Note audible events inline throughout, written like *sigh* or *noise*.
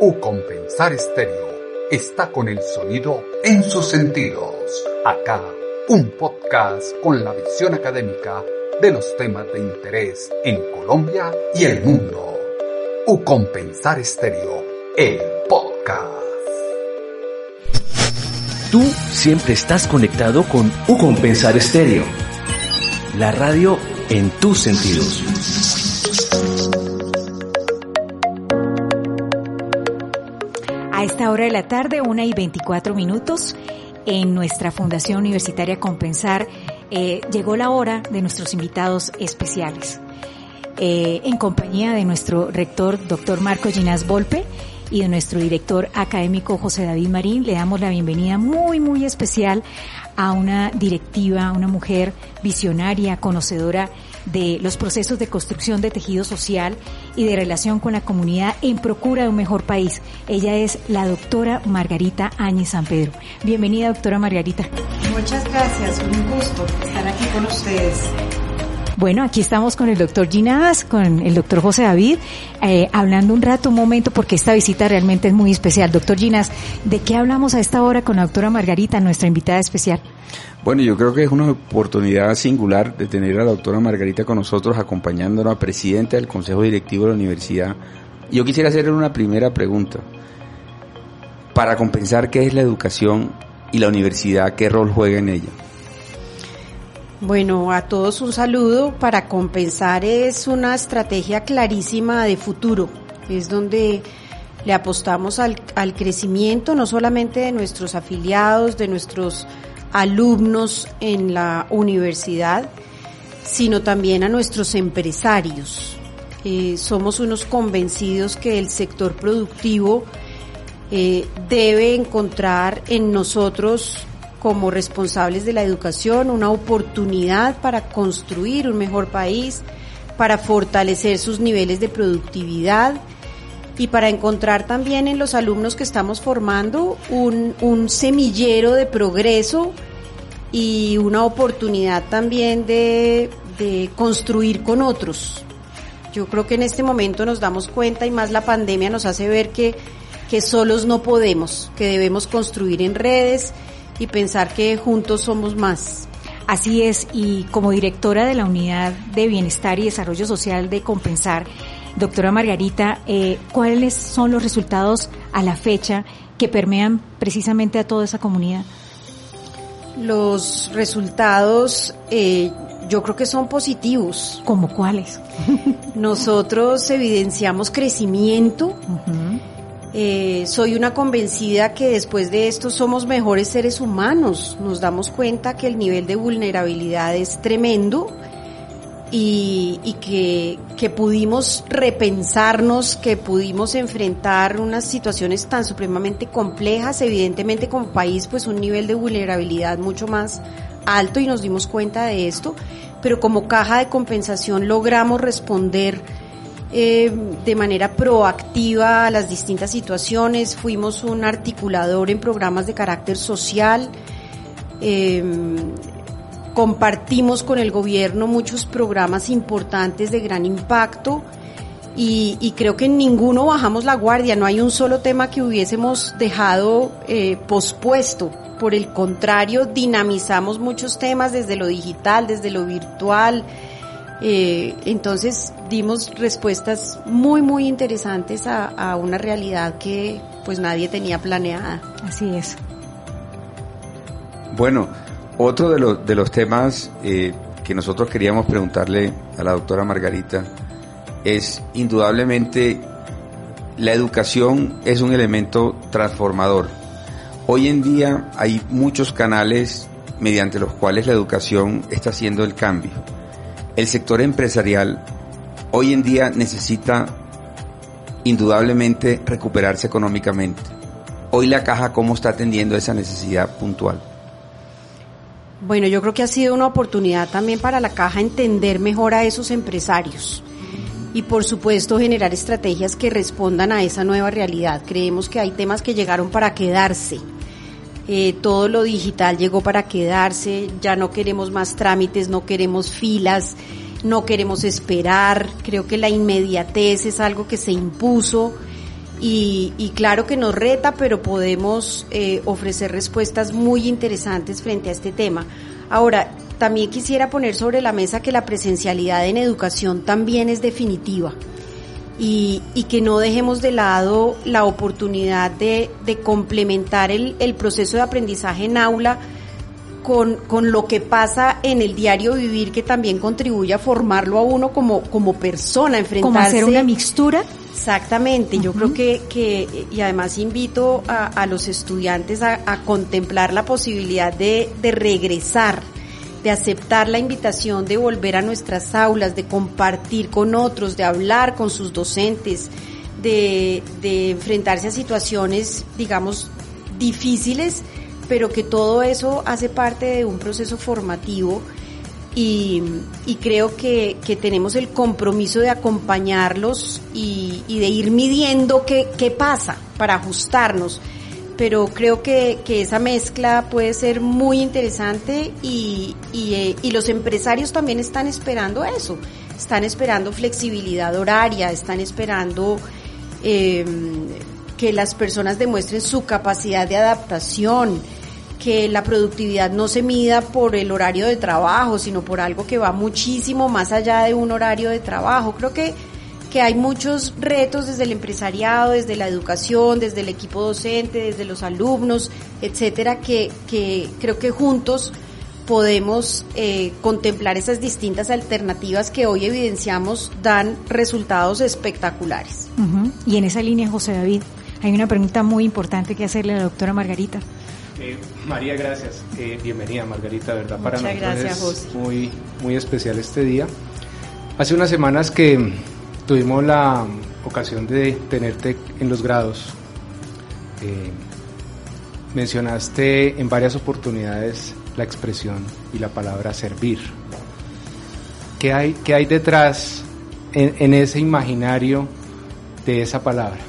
U Compensar Estéreo está con el sonido en sus sentidos. Acá, un podcast con la visión académica de los temas de interés en Colombia y el mundo. U Compensar Estéreo, el podcast. Tú siempre estás conectado con U Compensar Estéreo, la radio en tus sentidos. A esta hora de la tarde, una y 24 minutos, en nuestra Fundación Universitaria Compensar, eh, llegó la hora de nuestros invitados especiales. Eh, en compañía de nuestro rector, doctor Marco Ginás Volpe, y de nuestro director académico José David Marín, le damos la bienvenida muy, muy especial a una directiva, una mujer visionaria, conocedora de los procesos de construcción de tejido social y de relación con la comunidad en procura de un mejor país. Ella es la doctora Margarita Áñez San Pedro. Bienvenida, doctora Margarita. Muchas gracias, un gusto estar aquí con ustedes. Bueno, aquí estamos con el doctor Ginás, con el doctor José David, eh, hablando un rato, un momento, porque esta visita realmente es muy especial. Doctor Ginás, ¿de qué hablamos a esta hora con la doctora Margarita, nuestra invitada especial? Bueno, yo creo que es una oportunidad singular de tener a la doctora Margarita con nosotros, acompañándonos a presidenta del Consejo Directivo de la Universidad. Yo quisiera hacerle una primera pregunta. Para compensar qué es la educación y la universidad, qué rol juega en ella. Bueno, a todos un saludo. Para compensar es una estrategia clarísima de futuro. Es donde le apostamos al, al crecimiento no solamente de nuestros afiliados, de nuestros alumnos en la universidad, sino también a nuestros empresarios. Eh, somos unos convencidos que el sector productivo eh, debe encontrar en nosotros como responsables de la educación una oportunidad para construir un mejor país, para fortalecer sus niveles de productividad y para encontrar también en los alumnos que estamos formando un, un semillero de progreso y una oportunidad también de, de construir con otros. Yo creo que en este momento nos damos cuenta y más la pandemia nos hace ver que, que solos no podemos, que debemos construir en redes y pensar que juntos somos más. Así es, y como directora de la Unidad de Bienestar y Desarrollo Social de Compensar, doctora Margarita, eh, ¿cuáles son los resultados a la fecha que permean precisamente a toda esa comunidad? Los resultados eh, yo creo que son positivos. ¿Como cuáles? *laughs* Nosotros evidenciamos crecimiento. Uh eh, soy una convencida que después de esto somos mejores seres humanos. Nos damos cuenta que el nivel de vulnerabilidad es tremendo y, que, que pudimos repensarnos, que pudimos enfrentar unas situaciones tan supremamente complejas. Evidentemente como país pues un nivel de vulnerabilidad mucho más alto y nos dimos cuenta de esto, pero como caja de compensación logramos responder eh, de manera proactiva a las distintas situaciones, fuimos un articulador en programas de carácter social, eh, compartimos con el gobierno muchos programas importantes de gran impacto y, y, creo que en ninguno bajamos la guardia, no hay un solo tema que hubiésemos dejado eh, pospuesto. Por el contrario, dinamizamos muchos temas desde lo digital, desde lo virtual, eh, entonces dimos respuestas muy, muy interesantes a, a, una realidad que pues nadie tenía planeada. Así es. Bueno, otro de, los de los temas eh, que nosotros queríamos preguntarle a la doctora Margarita es indudablemente la educación es un elemento transformador. Hoy en día hay muchos canales mediante los cuales la educación está haciendo el cambio el sector empresarial hoy en día necesita indudablemente recuperarse económicamente. Hoy la caja, ¿cómo está atendiendo esa necesidad puntual? Bueno, yo creo que ha sido una oportunidad también para la caja entender mejor a esos empresarios y por supuesto generar estrategias que respondan a esa nueva realidad. Creemos que hay temas que llegaron para quedarse. Eh, todo lo digital llegó para quedarse, ya no queremos más trámites, no queremos filas, no queremos esperar, creo que la inmediatez es algo que se impuso y, claro que nos reta, pero podemos eh, ofrecer respuestas muy interesantes frente a este tema. Ahora, también quisiera poner sobre la mesa que la presencialidad en educación también es definitiva y, que no dejemos de lado la oportunidad de, complementar el, proceso de aprendizaje en aula con, lo que pasa en el diario vivir que también contribuye a formarlo a uno como, como persona, enfrentarse. Como hacer una mixtura Exactamente, yo creo que, que, y además invito a, los estudiantes a, contemplar la posibilidad de, de regresar, de aceptar la invitación de volver a nuestras aulas, de compartir con otros, de hablar con sus docentes, de, enfrentarse a situaciones, digamos, difíciles, pero que todo eso hace parte de un proceso formativo y, creo que, tenemos el compromiso de acompañarlos y, de ir midiendo qué, qué, pasa para ajustarnos. Pero creo que, esa mezcla puede ser muy interesante y, eh, y, los empresarios también están esperando eso. Están esperando flexibilidad horaria, están esperando eh, que las personas demuestren su capacidad de adaptación, que la productividad no se mida por el horario de trabajo, sino por algo que va muchísimo más allá de un horario de trabajo. Creo que, que hay muchos retos desde el empresariado, desde la educación, desde el equipo docente, desde los alumnos, etcétera, que, que creo que juntos podemos eh, contemplar esas distintas alternativas que hoy evidenciamos dan resultados espectaculares. Y en esa línea, José David, hay una pregunta muy importante que hacerle a la doctora Margarita. Eh, María, gracias. Eh, bienvenida, Margarita, ¿verdad? Para nosotros es muy, muy especial este día. Hace unas semanas que tuvimos la ocasión de tenerte en los grados. Eh, mencionaste en varias oportunidades la expresión y la palabra servir. ¿Qué hay, qué hay detrás en, ese imaginario de esa palabra?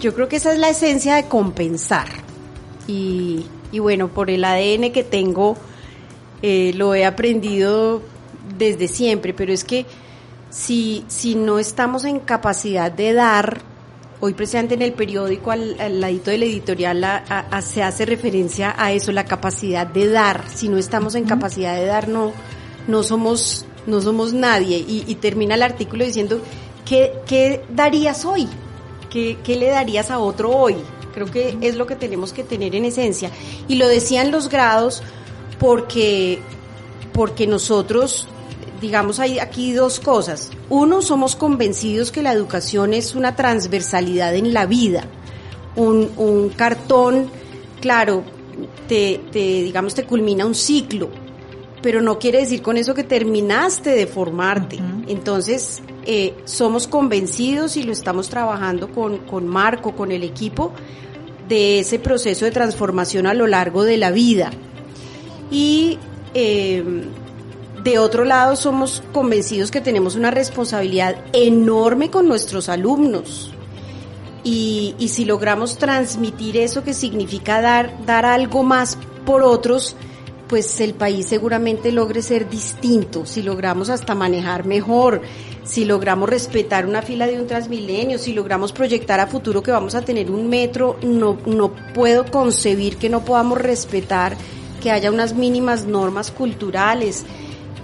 Yo creo que esa es la esencia de compensar y, bueno, por el ADN que tengo, eh, lo he aprendido desde siempre, pero es que si, si no estamos en capacidad de dar, hoy precisamente en el periódico, al, ladito del editorial, se hace referencia a eso, la capacidad de dar. Si no estamos en capacidad de dar, no, no somos, no somos nadie. Y, termina el artículo diciendo, ¿qué, qué darías hoy? ¿Qué, ¿Qué le darías a otro hoy? Creo que es lo que tenemos que tener en esencia. Y lo decían los grados porque, porque nosotros, digamos, hay aquí dos cosas. Uno, somos convencidos que la educación es una transversalidad en la vida. Un, un cartón, claro, te, te, digamos, te culmina un ciclo, pero no quiere decir con eso que terminaste de formarte. Entonces, eh, somos convencidos y lo estamos trabajando con, con Marco, con el equipo, de ese proceso de transformación a lo largo de la vida. Y em, de otro lado somos convencidos que tenemos una responsabilidad enorme con nuestros alumnos. Y, si logramos transmitir eso que significa dar, dar algo más por otros, pues el país seguramente logre ser distinto, si logramos hasta manejar mejor, si logramos respetar una fila de un transmilenio, si logramos proyectar a futuro que vamos a tener un metro, no, no puedo concebir que no podamos respetar que haya unas mínimas normas culturales,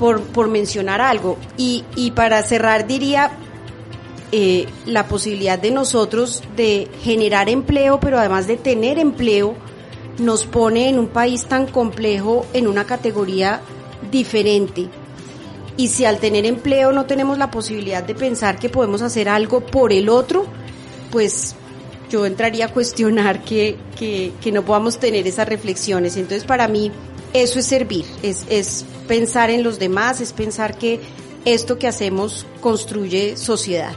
por, por mencionar algo. Y, y para cerrar diría eh, la posibilidad de nosotros de generar empleo, pero además de tener empleo, nos pone en un país tan complejo en una categoría diferente. Y si al tener empleo no tenemos la posibilidad de pensar que podemos hacer algo por el otro, pues yo entraría a cuestionar que, que, que no podamos tener esas reflexiones. Entonces para mí eso es servir, es, es pensar en los demás, es pensar que esto que hacemos construye sociedad.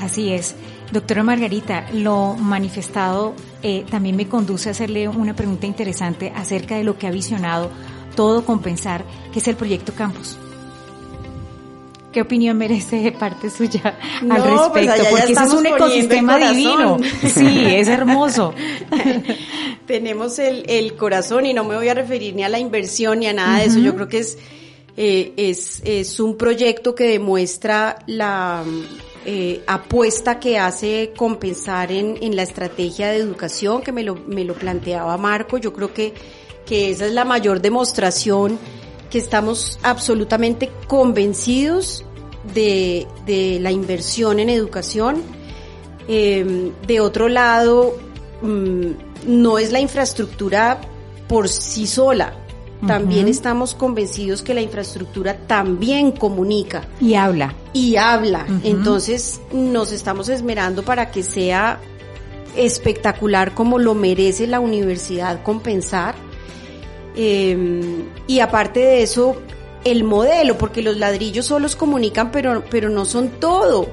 Así es. Doctora Margarita, lo manifestado eh, también me conduce a hacerle una pregunta interesante acerca de lo que ha visionado todo compensar, que es el proyecto Campus. ¿Qué opinión merece de parte suya al pues respecto? Porque es un ecosistema divino. Sí, es hermoso. *laughs* Tenemos el, el, corazón y no me voy a referir ni a la inversión ni a nada de eso. Yo creo que es, eh, es, es un proyecto que demuestra la eh, apuesta que hace compensar en, en, la estrategia de educación, que me lo, me lo planteaba Marco. Yo creo que, que esa es la mayor demostración que estamos absolutamente convencidos de, de la inversión en educación. Eh, de otro lado, mm, no es la infraestructura por sí sola, también estamos convencidos que la infraestructura también comunica. Y habla. Y habla. Entonces nos estamos esmerando para que sea espectacular como lo merece la universidad compensar. Em, y aparte de eso, el modelo, porque los ladrillos solos comunican, pero, pero no son todo.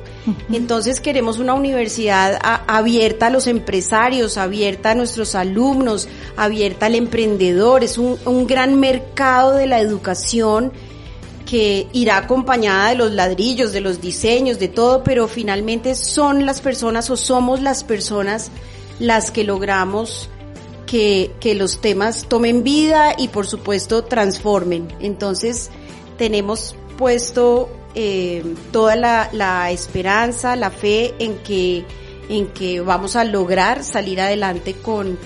Entonces queremos una universidad abierta a los empresarios, abierta a nuestros alumnos, abierta al emprendedor. Es un, un gran mercado de la educación que irá acompañada de los ladrillos, de los diseños, de todo, pero finalmente son las personas o somos las personas las que logramos que, que los temas tomen vida y por supuesto transformen. Entonces tenemos puesto eh, toda la, la, esperanza, la fe en que, en que vamos a lograr salir adelante con,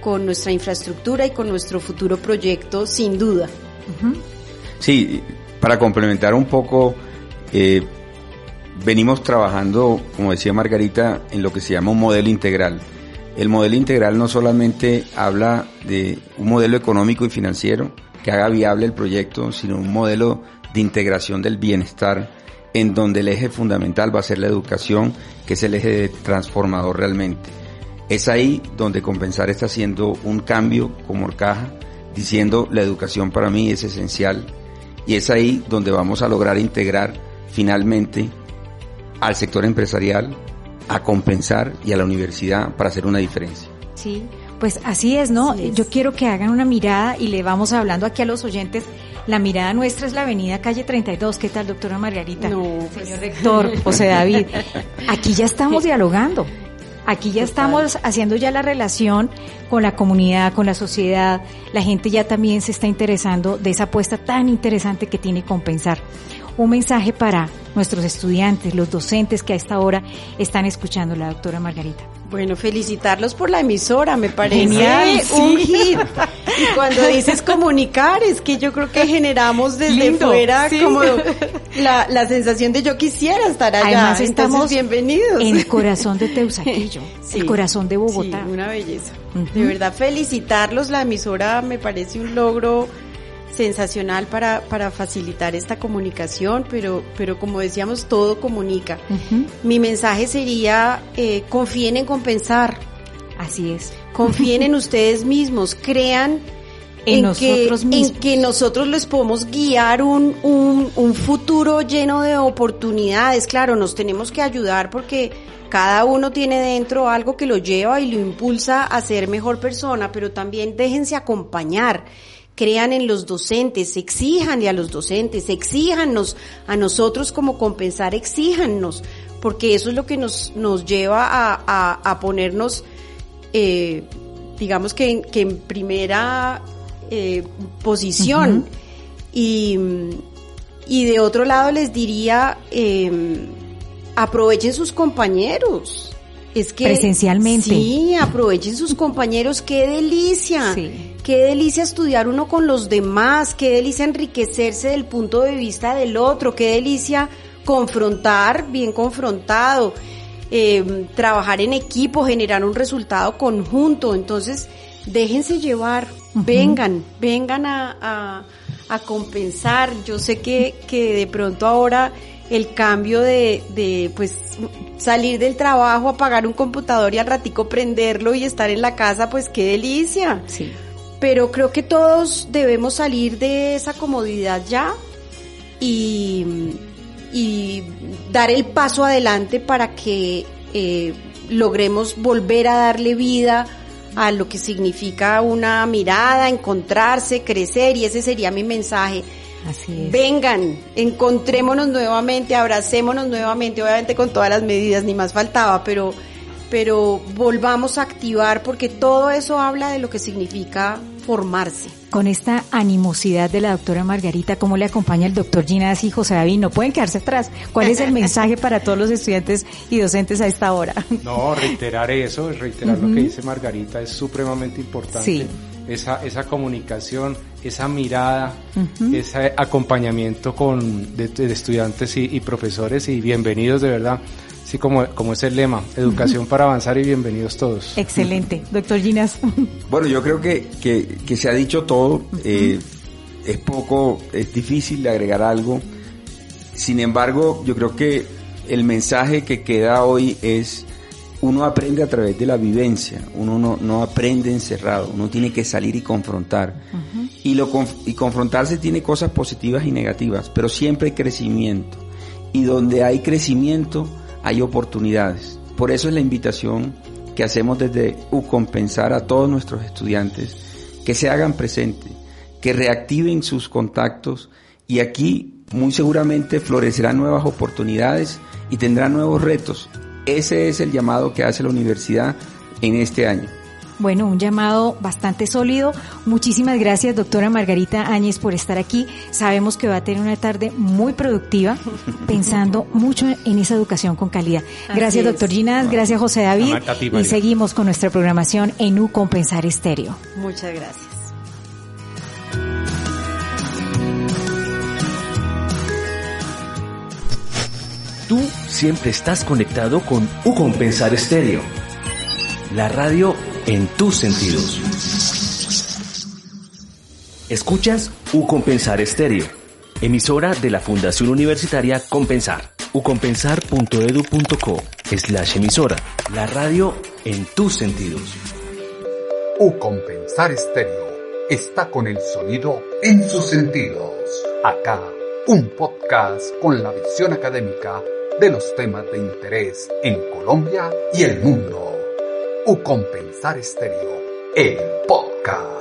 con nuestra infraestructura y con nuestro futuro proyecto, sin duda. Sí, para complementar un poco, eh, venimos trabajando, como decía Margarita, en lo que se llama un modelo integral. El modelo integral no solamente habla de un modelo económico y financiero que haga viable el proyecto, sino un modelo de integración del bienestar en donde el eje fundamental va a ser la educación, que es el eje transformador realmente. Es ahí donde Compensar está haciendo un cambio como caja, diciendo la educación para mí es esencial y es ahí donde vamos a lograr integrar finalmente al sector empresarial, a compensar y a la universidad para hacer una diferencia. Sí, pues así es, ¿no? Yo quiero que hagan una mirada y le vamos hablando aquí a los oyentes. La mirada nuestra es la avenida calle 32. ¿Qué tal, doctora Margarita? No, pues. señor rector, José David. Aquí ya estamos *laughs* dialogando. Aquí ya estamos haciendo ya la relación con la comunidad, con la sociedad. La gente ya también se está interesando de esa apuesta tan interesante que tiene Compensar un mensaje para nuestros estudiantes, los docentes que a esta hora están escuchando la doctora Margarita. Bueno, felicitarlos por la emisora, me parece un hit. Y cuando dices comunicar, es que yo creo que generamos desde fuera como la, la, sensación de yo quisiera estar allá. Además estamos bienvenidos. en el corazón de Teusaquillo, *laughs* el corazón de Bogotá. una belleza. De verdad, felicitarlos, la emisora me parece un logro sensacional para, para facilitar esta comunicación, pero, pero como decíamos, todo comunica. Mi mensaje sería, eh, confíen en compensar. Así es. Confíen en *laughs* ustedes mismos, crean en, nosotros que, mismos. en que nosotros les podemos guiar un, un, un futuro lleno de oportunidades. Claro, nos tenemos que ayudar porque cada uno tiene dentro algo que lo lleva y lo impulsa a ser mejor persona, pero también déjense acompañar crean en los docentes, exíjanle a los docentes, exíjanos a nosotros como compensar, exíjanos, porque eso es lo que nos, nos lleva a, a, ponernos, eh, digamos que, que, en primera eh, posición. y, y, de otro lado les diría, eh, aprovechen sus compañeros. Es que presencialmente. Sí, aprovechen sus compañeros, qué delicia. Qué delicia estudiar uno con los demás, qué delicia enriquecerse del punto de vista del otro, qué delicia confrontar, bien confrontado, em, trabajar en equipo, generar un resultado conjunto. Entonces, déjense llevar, vengan, vengan a, a, a, compensar. Yo sé que, que de pronto ahora el cambio de, de, pues, salir del trabajo, apagar un computador y al ratico prenderlo y estar en la casa, pues qué delicia. Sí. Pero creo que todos debemos salir de esa comodidad ya y, y dar el paso adelante para que eh, logremos volver a darle vida a lo que significa una mirada, encontrarse, crecer y ese sería mi mensaje Así es. Vengan, encontrémonos nuevamente, abracémonos nuevamente, obviamente con todas las medidas, ni más faltaba, pero, pero volvamos a activar porque todo eso habla de lo que significa formarse. Con esta animosidad de la doctora Margarita, ¿cómo le acompaña el doctor Ginás y José David? No pueden quedarse atrás. ¿Cuál es el *laughs* mensaje para todos los estudiantes y docentes a esta hora? No, reiterar eso, reiterar lo que dice Margarita es supremamente importante. Sí. Esa, esa comunicación, esa mirada, ese acompañamiento con de, estudiantes y, y profesores y bienvenidos de verdad Sí, como, como es el lema, educación para avanzar y bienvenidos todos. Excelente. Doctor Ginas. *laughs* Bueno, yo creo que, que, se ha dicho todo. Eh, es poco, es difícil agregar algo. Sin embargo, yo creo que el mensaje que queda hoy es, uno aprende a través de la vivencia, uno no, no aprende encerrado, uno tiene que salir y confrontar. y, lo, y confrontarse tiene cosas positivas y negativas, pero siempre hay crecimiento. Y donde hay crecimiento, hay oportunidades. Por eso es la invitación que hacemos desde UCompensar a todos nuestros estudiantes que se hagan presentes, que reactiven sus contactos y aquí muy seguramente florecerán nuevas oportunidades y tendrán nuevos retos. Ese es el llamado que hace la universidad en este año. Bueno, un llamado bastante sólido. Muchísimas gracias, doctora Margarita Áñez, por estar aquí. Sabemos que va a tener una tarde muy productiva, *laughs* pensando mucho en esa educación con calidad. Gracias, doctor Ginás. Gracias, José David. Y seguimos con nuestra programación en U Compensar Estéreo. Muchas gracias. Tú siempre estás conectado con U Compensar Estéreo. La radio en tus sentidos. Escuchas U Compensar Estéreo, emisora de la Fundación Universitaria Compensar. ucompensar.edu.co slash emisora, la radio en tus sentidos. U Compensar Estéreo está con el sonido en sus sentidos. Acá, un podcast con la visión académica de los temas de interés en Colombia y el mundo. U Compensar Estéreo, el podcast.